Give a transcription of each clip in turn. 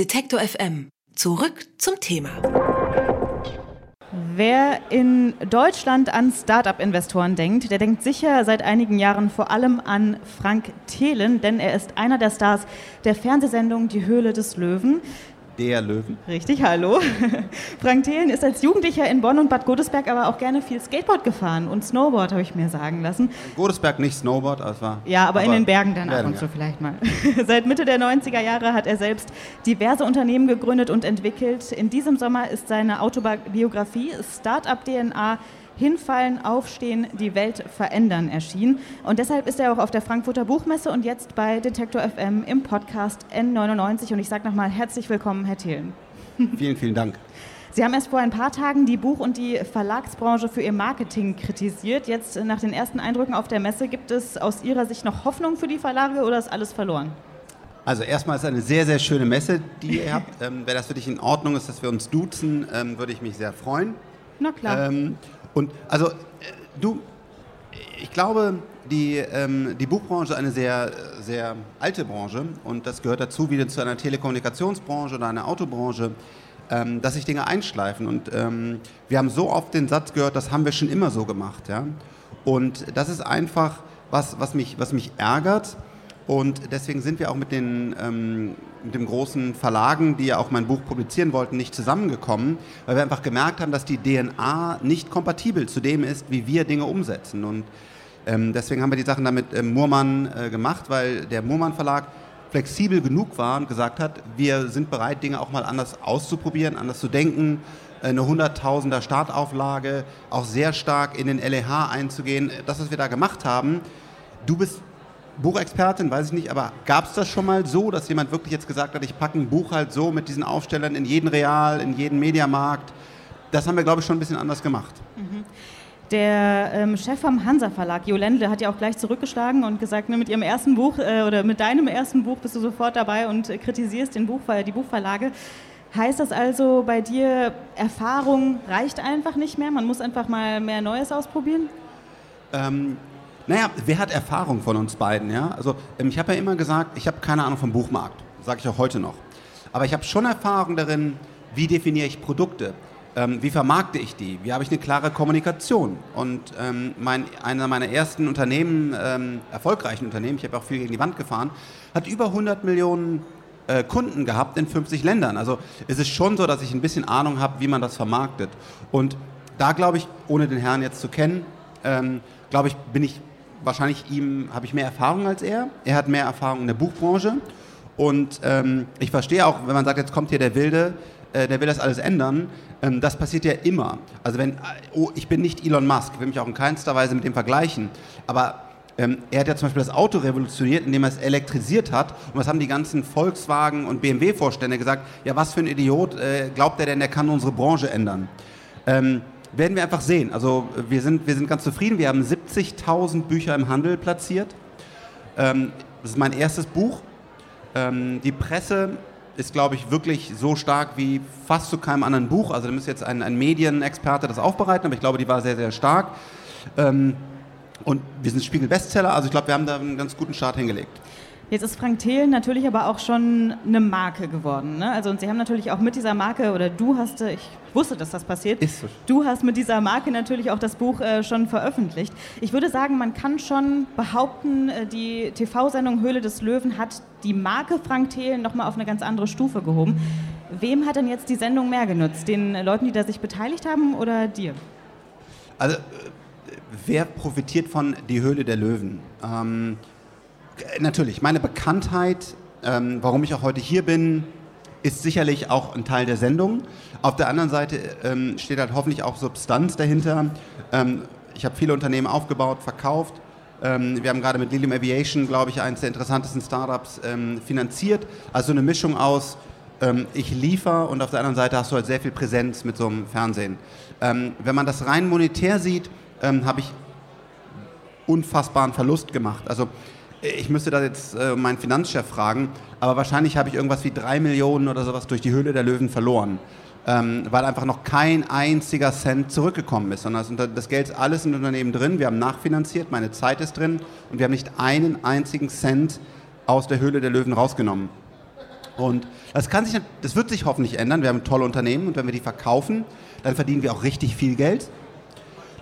Detektor FM. Zurück zum Thema. Wer in Deutschland an Start-up-Investoren denkt, der denkt sicher seit einigen Jahren vor allem an Frank Thelen, denn er ist einer der Stars der Fernsehsendung Die Höhle des Löwen der Löwen. Richtig, hallo. Frank Thelen ist als Jugendlicher in Bonn und Bad Godesberg aber auch gerne viel Skateboard gefahren und Snowboard, habe ich mir sagen lassen. Godesberg nicht Snowboard, es war. Ja, aber, aber in den Bergen dann ab und zu vielleicht mal. Seit Mitte der 90er Jahre hat er selbst diverse Unternehmen gegründet und entwickelt. In diesem Sommer ist seine Autobiografie Startup DNA Hinfallen, Aufstehen, die Welt verändern erschienen. Und deshalb ist er auch auf der Frankfurter Buchmesse und jetzt bei Detektor FM im Podcast N99. Und ich sage nochmal herzlich willkommen, Herr Thelen. Vielen, vielen Dank. Sie haben erst vor ein paar Tagen die Buch- und die Verlagsbranche für ihr Marketing kritisiert. Jetzt nach den ersten Eindrücken auf der Messe, gibt es aus Ihrer Sicht noch Hoffnung für die Verlage oder ist alles verloren? Also erstmal ist eine sehr, sehr schöne Messe, die ihr habt. Ähm, wenn das für dich in Ordnung ist, dass wir uns duzen, ähm, würde ich mich sehr freuen. Na klar. Ähm, und also äh, du, ich glaube, die, ähm, die Buchbranche ist eine sehr, sehr alte Branche und das gehört dazu, wie zu einer Telekommunikationsbranche oder einer Autobranche, ähm, dass sich Dinge einschleifen. Und ähm, wir haben so oft den Satz gehört, das haben wir schon immer so gemacht. Ja? Und das ist einfach was, was, mich, was mich ärgert. Und deswegen sind wir auch mit den ähm, mit dem großen Verlagen, die ja auch mein Buch publizieren wollten, nicht zusammengekommen, weil wir einfach gemerkt haben, dass die DNA nicht kompatibel zu dem ist, wie wir Dinge umsetzen. Und ähm, deswegen haben wir die Sachen damit ähm, Murmann äh, gemacht, weil der Murmann Verlag flexibel genug war und gesagt hat, wir sind bereit, Dinge auch mal anders auszuprobieren, anders zu denken, eine Hunderttausender Startauflage, auch sehr stark in den LEH einzugehen. Das, was wir da gemacht haben, du bist Buchexpertin, weiß ich nicht, aber gab es das schon mal so, dass jemand wirklich jetzt gesagt hat, ich packe ein Buch halt so mit diesen Aufstellern in jeden Real, in jeden Mediamarkt? Das haben wir, glaube ich, schon ein bisschen anders gemacht. Mhm. Der ähm, Chef vom Hansa Verlag, Jo Lendle, hat ja auch gleich zurückgeschlagen und gesagt, ne, mit ihrem ersten Buch äh, oder mit deinem ersten Buch bist du sofort dabei und äh, kritisierst den Buch, die Buchverlage. Heißt das also bei dir, Erfahrung reicht einfach nicht mehr? Man muss einfach mal mehr Neues ausprobieren? Ähm, naja, wer hat Erfahrung von uns beiden? Ja? Also ähm, ich habe ja immer gesagt, ich habe keine Ahnung vom Buchmarkt. Sage ich auch heute noch. Aber ich habe schon Erfahrung darin, wie definiere ich Produkte? Ähm, wie vermarkte ich die? Wie habe ich eine klare Kommunikation? Und ähm, mein, einer meiner ersten Unternehmen, ähm, erfolgreichen Unternehmen, ich habe auch viel gegen die Wand gefahren, hat über 100 Millionen äh, Kunden gehabt in 50 Ländern. Also es ist schon so, dass ich ein bisschen Ahnung habe, wie man das vermarktet. Und da glaube ich, ohne den Herrn jetzt zu kennen, ähm, glaube ich, bin ich wahrscheinlich ihm habe ich mehr Erfahrung als er. Er hat mehr Erfahrung in der Buchbranche. Und ähm, ich verstehe auch, wenn man sagt, jetzt kommt hier der Wilde, äh, der will das alles ändern. Ähm, das passiert ja immer. Also wenn, oh, ich bin nicht Elon Musk, will mich auch in keinster Weise mit dem vergleichen. Aber ähm, er hat ja zum Beispiel das Auto revolutioniert, indem er es elektrisiert hat. Und was haben die ganzen Volkswagen- und BMW-Vorstände gesagt? Ja, was für ein Idiot äh, glaubt er denn, der kann unsere Branche ändern? Werden wir einfach sehen. Also wir sind, wir sind ganz zufrieden. Wir haben 70.000 Bücher im Handel platziert. Ähm, das ist mein erstes Buch. Ähm, die Presse ist, glaube ich, wirklich so stark wie fast zu keinem anderen Buch. Also da müsste jetzt ein, ein Medienexperte das aufbereiten, aber ich glaube, die war sehr, sehr stark. Ähm, und wir sind Spiegel-Bestseller, also ich glaube, wir haben da einen ganz guten Start hingelegt. Jetzt ist Frank Thelen natürlich aber auch schon eine Marke geworden. Ne? Also und Sie haben natürlich auch mit dieser Marke, oder du hast, äh, ich wusste, dass das passiert, ist so. du hast mit dieser Marke natürlich auch das Buch äh, schon veröffentlicht. Ich würde sagen, man kann schon behaupten, äh, die TV-Sendung Höhle des Löwen hat die Marke Frank Thelen nochmal auf eine ganz andere Stufe gehoben. Wem hat denn jetzt die Sendung mehr genutzt? Den Leuten, die da sich beteiligt haben oder dir? Also, äh, wer profitiert von Die Höhle der Löwen? Ähm, natürlich, meine Bekanntheit, ähm, warum ich auch heute hier bin, ist sicherlich auch ein Teil der Sendung. Auf der anderen Seite ähm, steht halt hoffentlich auch Substanz dahinter. Ähm, ich habe viele Unternehmen aufgebaut, verkauft. Ähm, wir haben gerade mit Lilium Aviation, glaube ich, eines der interessantesten Startups ähm, finanziert. Also eine Mischung aus, ähm, ich liefere und auf der anderen Seite hast du halt sehr viel Präsenz mit so einem Fernsehen. wenn man das rein monetär sieht, habe ich unfassbaren Verlust gemacht. Also ich müsste da jetzt äh, meinen Finanzchef fragen, aber wahrscheinlich habe ich irgendwas wie drei Millionen oder sowas durch die Höhle der Löwen verloren. Ähm, weil einfach noch kein einziger Cent zurückgekommen ist, sondern das, das Geld ist alles im Unternehmen drin. Wir haben nachfinanziert, meine Zeit ist drin und wir haben nicht einen einzigen Cent aus der Höhle der Löwen rausgenommen. Und das kann sich, das wird sich hoffentlich ändern. Wir haben tolle Unternehmen und wenn wir die verkaufen, dann verdienen wir auch richtig viel Geld.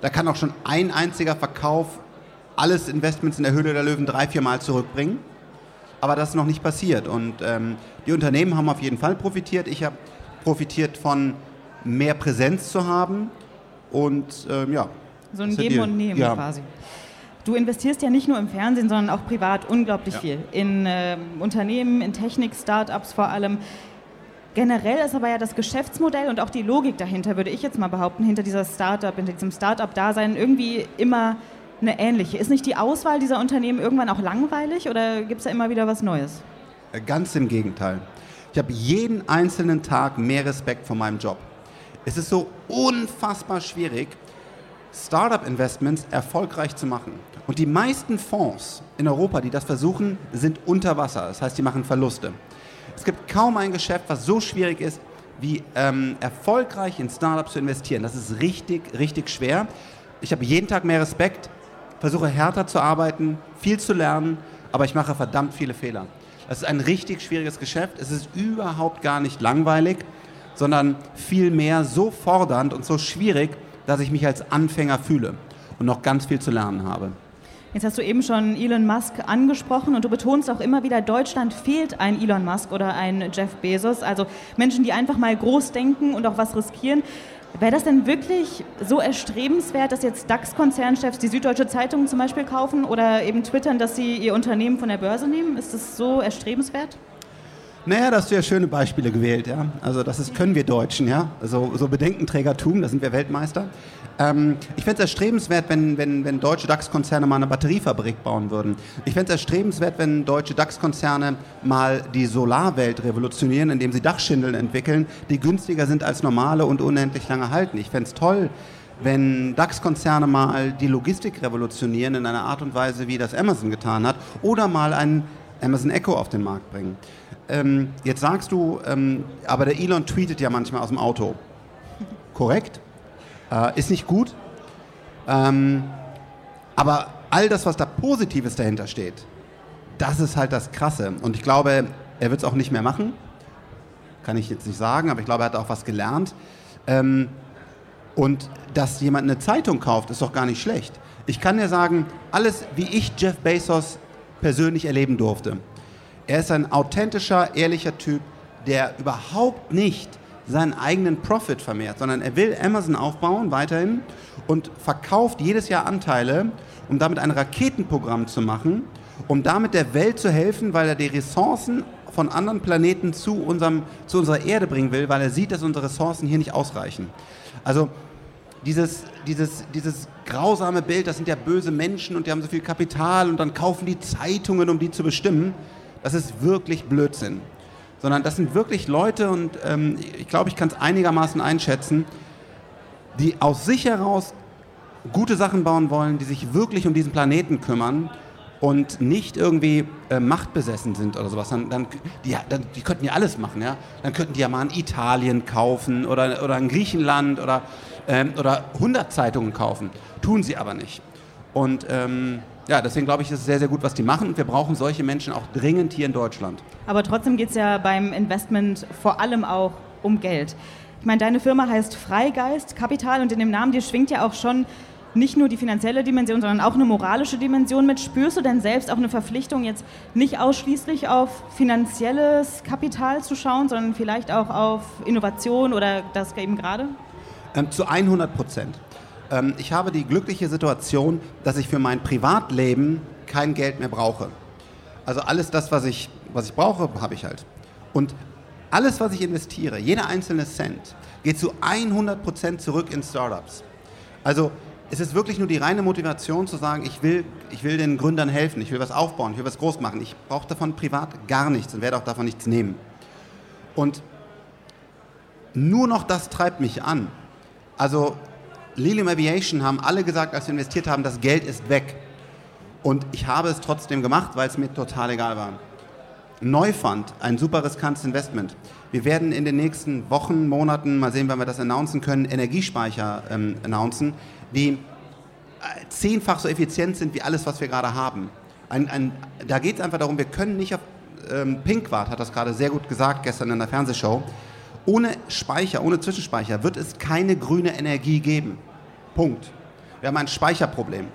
Da kann auch schon ein einziger Verkauf alles Investments in der Höhle der Löwen drei, vier Mal zurückbringen. Aber das ist noch nicht passiert. Und ähm, die Unternehmen haben auf jeden Fall profitiert. Ich habe profitiert von mehr Präsenz zu haben. Und ähm, ja. So ein Geben und Nehmen ja. quasi. Du investierst ja nicht nur im Fernsehen, sondern auch privat unglaublich ja. viel. In äh, Unternehmen, in Technik, Startups vor allem. Generell ist aber ja das Geschäftsmodell und auch die Logik dahinter, würde ich jetzt mal behaupten, hinter dieser Startup, hinter diesem Startup-Dasein irgendwie immer eine ähnliche. Ist nicht die Auswahl dieser Unternehmen irgendwann auch langweilig oder gibt es da immer wieder was Neues? Äh, ganz im Gegenteil. Ich habe jeden einzelnen Tag mehr Respekt vor meinem Job. Es ist so unfassbar schwierig, Startup-Investments erfolgreich zu machen. Und die meisten Fonds in Europa, die das versuchen, sind unter Wasser. Das heißt, die machen Verluste. Es gibt kaum ein Geschäft, was so schwierig ist, wie ähm, erfolgreich in Startups zu investieren. Das ist richtig, richtig schwer. Ich habe jeden Tag mehr Respekt, versuche härter zu arbeiten, viel zu lernen, aber ich mache verdammt viele Fehler. Das ist ein richtig schwieriges Geschäft. Es ist überhaupt gar nicht langweilig, sondern vielmehr so fordernd und so schwierig, dass ich mich als Anfänger fühle und noch ganz viel zu lernen habe. Jetzt hast du eben schon Elon Musk angesprochen und du betonst auch immer wieder, Deutschland fehlt ein Elon Musk oder ein Jeff Bezos, also Menschen, die einfach mal groß denken und auch was riskieren. Wäre das denn wirklich so erstrebenswert, dass jetzt DAX-Konzernchefs die Süddeutsche Zeitung zum Beispiel kaufen oder eben twittern, dass sie ihr Unternehmen von der Börse nehmen? Ist das so erstrebenswert? Naja, da hast du ja schöne Beispiele gewählt, ja. Also das ist, können wir Deutschen, ja. Also so Bedenkenträgertum, da sind wir Weltmeister. Ähm, ich fände es erstrebenswert, wenn, wenn, wenn deutsche DAX-Konzerne mal eine Batteriefabrik bauen würden. Ich fände es erstrebenswert, wenn deutsche DAX-Konzerne mal die Solarwelt revolutionieren, indem sie Dachschindeln entwickeln, die günstiger sind als normale und unendlich lange halten. Ich fände es toll, wenn DAX-Konzerne mal die Logistik revolutionieren in einer Art und Weise, wie das Amazon getan hat, oder mal einen Amazon Echo auf den Markt bringen. Ähm, jetzt sagst du, ähm, aber der Elon tweetet ja manchmal aus dem Auto. Korrekt? Äh, ist nicht gut. Ähm, aber all das, was da Positives dahinter steht, das ist halt das Krasse. Und ich glaube, er wird es auch nicht mehr machen. Kann ich jetzt nicht sagen, aber ich glaube, er hat auch was gelernt. Ähm, und dass jemand eine Zeitung kauft, ist doch gar nicht schlecht. Ich kann dir sagen, alles, wie ich Jeff Bezos persönlich erleben durfte. Er ist ein authentischer, ehrlicher Typ, der überhaupt nicht seinen eigenen Profit vermehrt, sondern er will Amazon aufbauen weiterhin und verkauft jedes Jahr Anteile, um damit ein Raketenprogramm zu machen, um damit der Welt zu helfen, weil er die Ressourcen von anderen Planeten zu, unserem, zu unserer Erde bringen will, weil er sieht, dass unsere Ressourcen hier nicht ausreichen. Also dieses, dieses, dieses grausame Bild, das sind ja böse Menschen und die haben so viel Kapital und dann kaufen die Zeitungen, um die zu bestimmen, das ist wirklich Blödsinn. Sondern das sind wirklich Leute und ähm, ich glaube, ich kann es einigermaßen einschätzen, die aus sich heraus gute Sachen bauen wollen, die sich wirklich um diesen Planeten kümmern und nicht irgendwie äh, machtbesessen sind oder sowas. Dann, dann, die, dann, die könnten ja alles machen, ja. Dann könnten die ja mal in Italien kaufen oder, oder in Griechenland oder, ähm, oder 100 Zeitungen kaufen. Tun sie aber nicht. Und ähm, ja, deswegen glaube ich, ist es sehr, sehr gut, was die machen. Und wir brauchen solche Menschen auch dringend hier in Deutschland. Aber trotzdem geht es ja beim Investment vor allem auch um Geld. Ich meine, deine Firma heißt Freigeist Kapital und in dem Namen dir schwingt ja auch schon nicht nur die finanzielle Dimension, sondern auch eine moralische Dimension mit. Spürst du denn selbst auch eine Verpflichtung, jetzt nicht ausschließlich auf finanzielles Kapital zu schauen, sondern vielleicht auch auf Innovation oder das eben gerade? Ähm, zu 100 Prozent. Ähm, ich habe die glückliche Situation, dass ich für mein Privatleben kein Geld mehr brauche. Also alles das, was ich, was ich brauche, habe ich halt. Und alles, was ich investiere, jeder einzelne Cent, geht zu 100% zurück in Startups. Also es ist wirklich nur die reine Motivation zu sagen, ich will, ich will den Gründern helfen, ich will was aufbauen, ich will was groß machen. Ich brauche davon privat gar nichts und werde auch davon nichts nehmen. Und nur noch das treibt mich an. Also Lilium Aviation haben alle gesagt, als wir investiert haben, das Geld ist weg. Und ich habe es trotzdem gemacht, weil es mir total egal war. Neufund, ein super riskantes Investment. Wir werden in den nächsten Wochen, Monaten, mal sehen, wann wir das announcen können, Energiespeicher ähm, announcen, die äh, zehnfach so effizient sind wie alles, was wir gerade haben. Ein, ein, da geht es einfach darum, wir können nicht auf ähm, Pinkwart hat das gerade sehr gut gesagt gestern in der Fernsehshow. Ohne Speicher, ohne Zwischenspeicher wird es keine grüne Energie geben. Punkt. Wir haben ein Speicherproblem.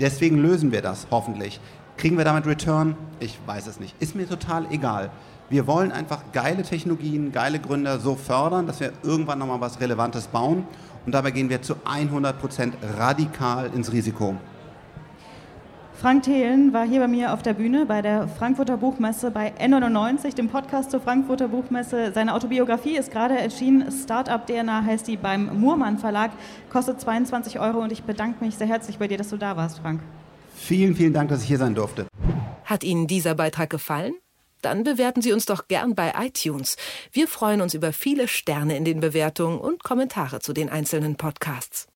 Deswegen lösen wir das hoffentlich. Kriegen wir damit Return? Ich weiß es nicht. Ist mir total egal. Wir wollen einfach geile Technologien, geile Gründer so fördern, dass wir irgendwann nochmal was Relevantes bauen. Und dabei gehen wir zu 100 Prozent radikal ins Risiko. Frank Thelen war hier bei mir auf der Bühne bei der Frankfurter Buchmesse bei N99, dem Podcast zur Frankfurter Buchmesse. Seine Autobiografie ist gerade erschienen. Startup DNA heißt die beim Murmann Verlag, kostet 22 Euro und ich bedanke mich sehr herzlich bei dir, dass du da warst, Frank. Vielen, vielen Dank, dass ich hier sein durfte. Hat Ihnen dieser Beitrag gefallen? Dann bewerten Sie uns doch gern bei iTunes. Wir freuen uns über viele Sterne in den Bewertungen und Kommentare zu den einzelnen Podcasts.